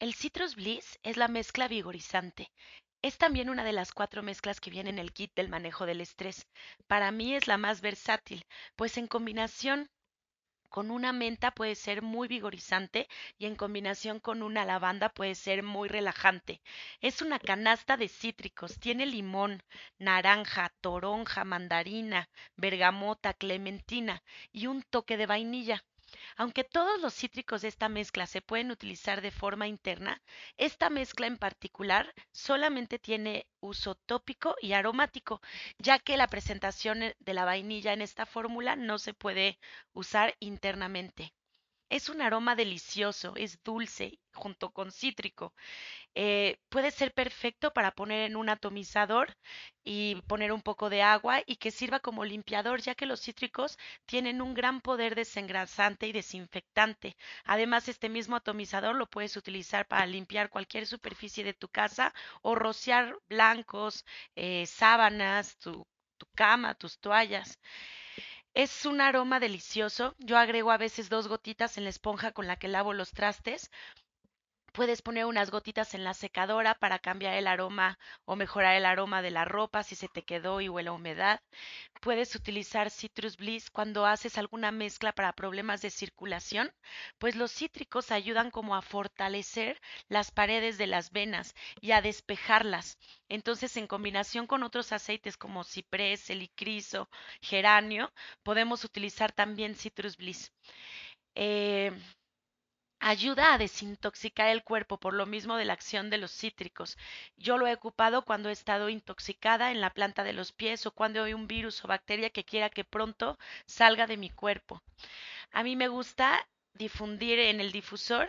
El Citrus Bliss es la mezcla vigorizante. Es también una de las cuatro mezclas que viene en el kit del manejo del estrés. Para mí es la más versátil, pues en combinación con una menta puede ser muy vigorizante y en combinación con una lavanda puede ser muy relajante. Es una canasta de cítricos, tiene limón, naranja, toronja, mandarina, bergamota, clementina y un toque de vainilla. Aunque todos los cítricos de esta mezcla se pueden utilizar de forma interna, esta mezcla en particular solamente tiene uso tópico y aromático, ya que la presentación eh, de la vainilla en esta fórmula no se puede usar internamente. Es un aroma delicioso, es dulce junto con cítrico. Eh, puede ser perfecto para poner en un atomizador y poner un poco de agua y que sirva como limpiador, ya que los cítricos tienen un gran poder desengrasante y desinfectante. Además, este mismo atomizador lo puedes utilizar para limpiar cualquier superficie de tu casa o rociar blancos, eh, sábanas, tu, tu cama, tus toallas. Es un aroma delicioso. Yo agrego a veces dos gotitas en la esponja con la que lavo los trastes Puedes poner unas gotitas en la secadora para cambiar el aroma o mejorar el aroma de la ropa si se te quedó y huele a humedad. Puedes utilizar Citrus Bliss cuando haces alguna mezcla para problemas de circulación, pues los cítricos ayudan como a fortalecer las paredes de las venas y a despejarlas. Entonces, en combinación con otros aceites como ciprés, helicriso, geranio, podemos utilizar también Citrus Bliss. Eh, ayuda a desintoxicar el cuerpo por lo mismo de la acción de los cítricos. Yo lo he ocupado cuando he estado intoxicada en la planta de los pies o cuando hay un virus o bacteria que quiera que pronto salga de mi cuerpo. A mí me gusta difundir en el difusor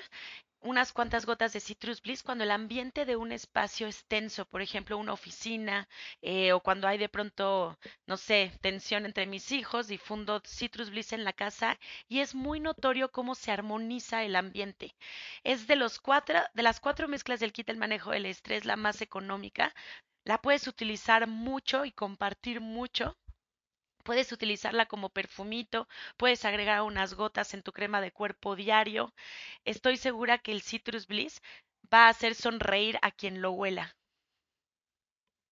unas cuantas gotas de Citrus Bliss cuando el ambiente de un espacio es tenso, por ejemplo, una oficina eh, o cuando hay de pronto, no sé, tensión entre mis hijos, difundo Citrus Bliss en la casa y es muy notorio cómo se armoniza el ambiente. Es de los cuatro, de las cuatro mezclas del kit del manejo del estrés la más económica. La puedes utilizar mucho y compartir mucho Puedes utilizarla como perfumito, puedes agregar unas gotas en tu crema de cuerpo diario. Estoy segura que el Citrus Bliss va a hacer sonreír a quien lo huela.